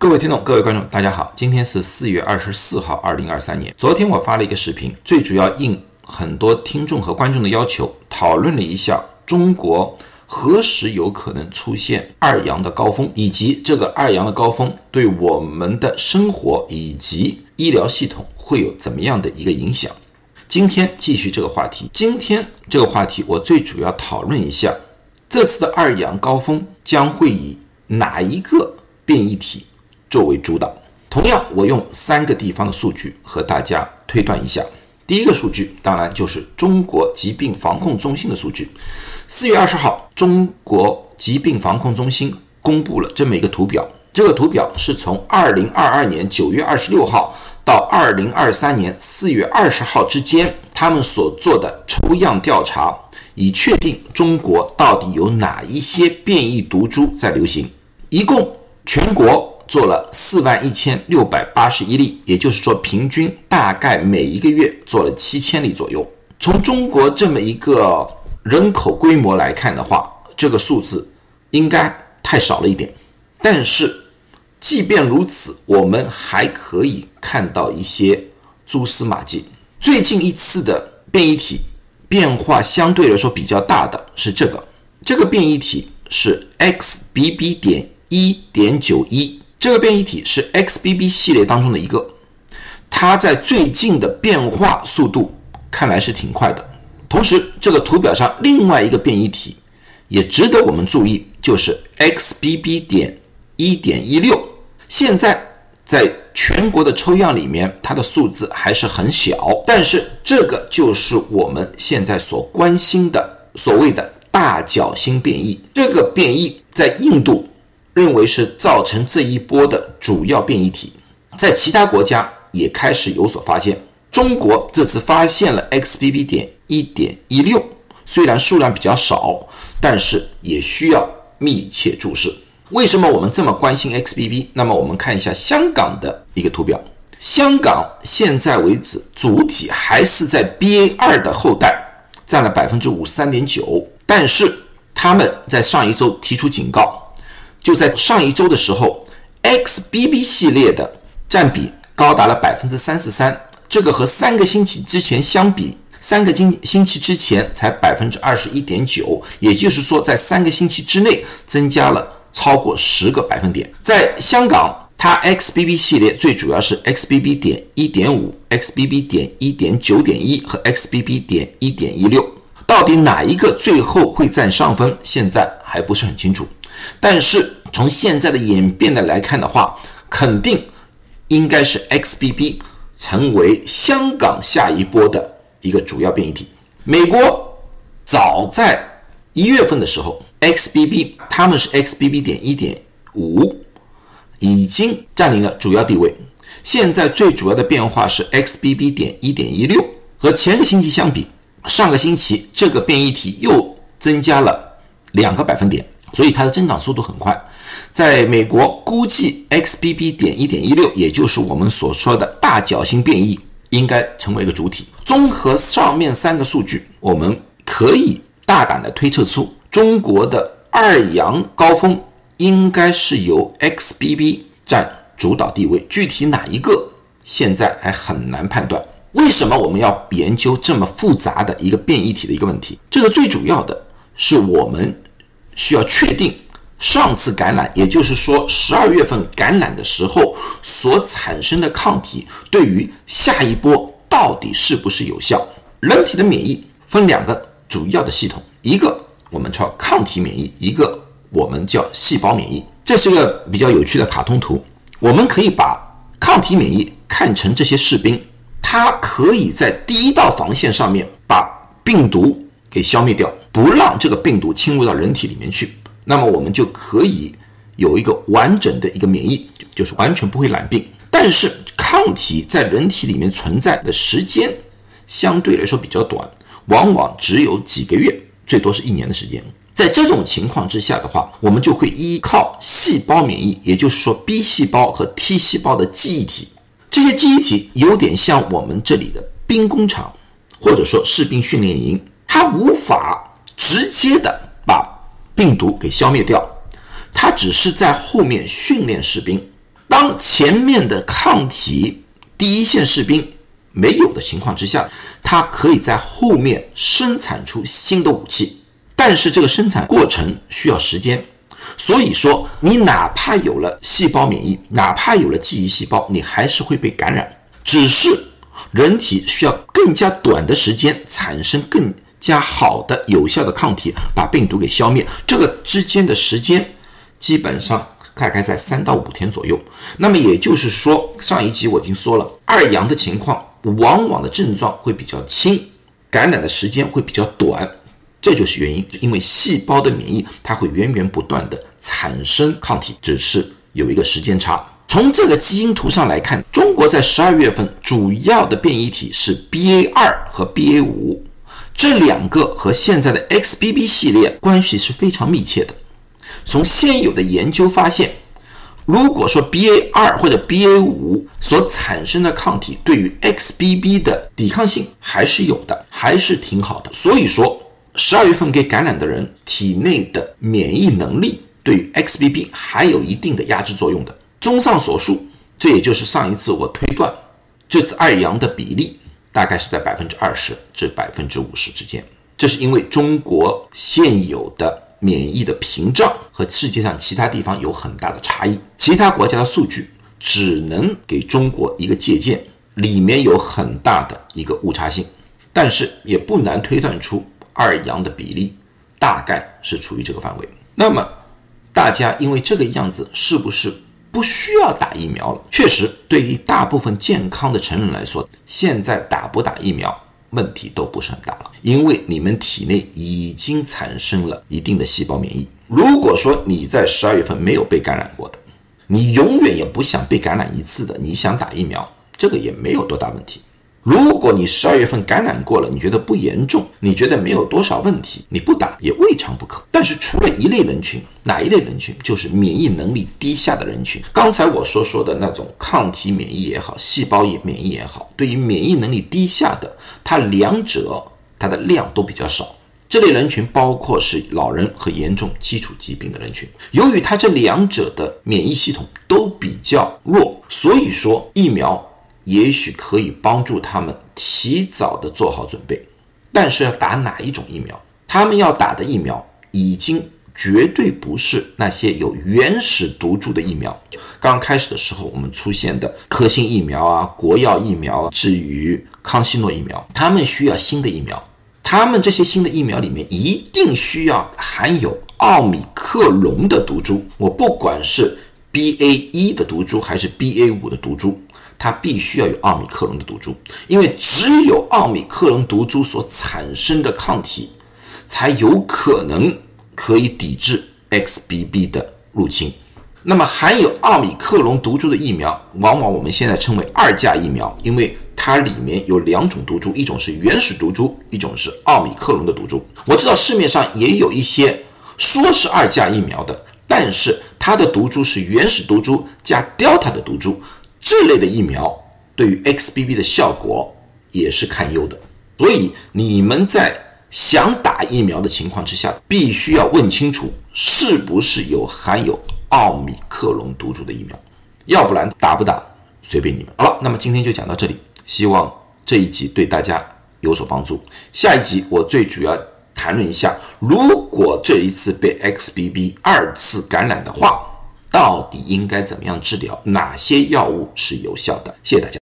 各位听众，各位观众，大家好，今天是四月二十四号，二零二三年。昨天我发了一个视频，最主要应很多听众和观众的要求，讨论了一下中国何时有可能出现二阳的高峰，以及这个二阳的高峰对我们的生活以及医疗系统会有怎么样的一个影响。今天继续这个话题，今天这个话题我最主要讨论一下，这次的二阳高峰将会以哪一个变异体作为主导？同样，我用三个地方的数据和大家推断一下。第一个数据当然就是中国疾病防控中心的数据。四月二十号，中国疾病防控中心公布了这么一个图表。这个图表是从二零二二年九月二十六号到二零二三年四月二十号之间，他们所做的抽样调查，以确定中国到底有哪一些变异毒株在流行。一共全国做了四万一千六百八十一例，也就是说，平均大概每一个月做了七千例左右。从中国这么一个人口规模来看的话，这个数字应该太少了一点。但是，即便如此，我们还可以看到一些蛛丝马迹。最近一次的变异体变化相对来说比较大的是这个，这个变异体是 XBB 点一点九一，这个变异体是 XBB 系列当中的一个，它在最近的变化速度看来是挺快的。同时，这个图表上另外一个变异体也值得我们注意，就是 XBB 点。一点一六，现在在全国的抽样里面，它的数字还是很小，但是这个就是我们现在所关心的所谓的大角星变异。这个变异在印度认为是造成这一波的主要变异体，在其他国家也开始有所发现。中国这次发现了 XBB 点一点一六，虽然数量比较少，但是也需要密切注视。为什么我们这么关心 XBB？那么我们看一下香港的一个图表。香港现在为止主体还是在 BA 二的后代，占了百分之五十三点九。但是他们在上一周提出警告，就在上一周的时候，XBB 系列的占比高达了百分之三十三。这个和三个星期之前相比，三个星星期之前才百分之二十一点九，也就是说，在三个星期之内增加了。超过十个百分点，在香港，它 XBB 系列最主要是 XBB 点一点五、XBB 点一点九点一和 XBB 点一点一六，到底哪一个最后会占上风，现在还不是很清楚。但是从现在的演变的来看的话，肯定应该是 XBB 成为香港下一波的一个主要变异体。美国早在一月份的时候。XBB，他们是 XBB 点一点五，已经占领了主要地位。现在最主要的变化是 XBB 点一点一六，和前个星期相比，上个星期这个变异体又增加了两个百分点，所以它的增长速度很快。在美国，估计 XBB 点一点一六，也就是我们所说的大角星变异，应该成为一个主体。综合上面三个数据，我们可以大胆的推测出。中国的二阳高峰应该是由 XBB 占主导地位，具体哪一个现在还很难判断。为什么我们要研究这么复杂的一个变异体的一个问题？这个最主要的是我们需要确定上次感染，也就是说十二月份感染的时候所产生的抗体对于下一波到底是不是有效。人体的免疫分两个主要的系统，一个。我们叫抗体免疫，一个我们叫细胞免疫，这是一个比较有趣的卡通图。我们可以把抗体免疫看成这些士兵，他可以在第一道防线上面把病毒给消灭掉，不让这个病毒侵入到人体里面去，那么我们就可以有一个完整的一个免疫，就是完全不会染病。但是抗体在人体里面存在的时间相对来说比较短，往往只有几个月。最多是一年的时间，在这种情况之下的话，我们就会依靠细胞免疫，也就是说 B 细胞和 T 细胞的记忆体。这些记忆体有点像我们这里的兵工厂，或者说士兵训练营，它无法直接的把病毒给消灭掉，它只是在后面训练士兵。当前面的抗体第一线士兵没有的情况之下，它可以在后面生产出新的武器，但是这个生产过程需要时间。所以说，你哪怕有了细胞免疫，哪怕有了记忆细胞，你还是会被感染。只是人体需要更加短的时间产生更加好的、有效的抗体，把病毒给消灭。这个之间的时间基本上大概在三到五天左右。那么也就是说，上一集我已经说了，二阳的情况往往的症状会比较轻，感染的时间会比较短。这就是原因，因为细胞的免疫它会源源不断的产生抗体，只是有一个时间差。从这个基因图上来看，中国在十二月份主要的变异体是 BA 二和 BA 五，这两个和现在的 XBB 系列关系是非常密切的。从现有的研究发现，如果说 BA 二或者 BA 五所产生的抗体对于 XBB 的抵抗性还是有的，还是挺好的。所以说。十二月份给感染的人体内的免疫能力对于 XBB 还有一定的压制作用的。综上所述，这也就是上一次我推断这次二阳的比例大概是在百分之二十至百分之五十之间。这是因为中国现有的免疫的屏障和世界上其他地方有很大的差异，其他国家的数据只能给中国一个借鉴，里面有很大的一个误差性，但是也不难推断出。二阳的比例大概是处于这个范围。那么，大家因为这个样子，是不是不需要打疫苗了？确实，对于大部分健康的成人来说，现在打不打疫苗问题都不是很大了，因为你们体内已经产生了一定的细胞免疫。如果说你在十二月份没有被感染过的，你永远也不想被感染一次的，你想打疫苗，这个也没有多大问题。如果你十二月份感染过了，你觉得不严重，你觉得没有多少问题，你不打也未尝不可。但是除了一类人群，哪一类人群？就是免疫能力低下的人群。刚才我所说的那种抗体免疫也好，细胞也免疫也好，对于免疫能力低下的，它两者它的量都比较少。这类人群包括是老人和严重基础疾病的人群。由于它这两者的免疫系统都比较弱，所以说疫苗。也许可以帮助他们提早的做好准备，但是要打哪一种疫苗？他们要打的疫苗已经绝对不是那些有原始毒株的疫苗。刚开始的时候，我们出现的科兴疫苗啊、国药疫苗，至于康希诺疫苗，他们需要新的疫苗。他们这些新的疫苗里面一定需要含有奥密克戎的毒株。我不管是 BA 一的毒株还是 BA 五的毒株。它必须要有奥密克戎的毒株，因为只有奥密克戎毒株所产生的抗体，才有可能可以抵制 XBB 的入侵。那么含有奥密克戎毒株的疫苗，往往我们现在称为二价疫苗，因为它里面有两种毒株，一种是原始毒株，一种是奥密克戎的毒株。我知道市面上也有一些说是二价疫苗的，但是它的毒株是原始毒株加 Delta 的毒株。这类的疫苗对于 XBB 的效果也是堪忧的，所以你们在想打疫苗的情况之下，必须要问清楚是不是有含有奥密克戎毒株的疫苗，要不然打不打随便你们。好了，那么今天就讲到这里，希望这一集对大家有所帮助。下一集我最主要谈论一下，如果这一次被 XBB 二次感染的话。到底应该怎么样治疗？哪些药物是有效的？谢谢大家。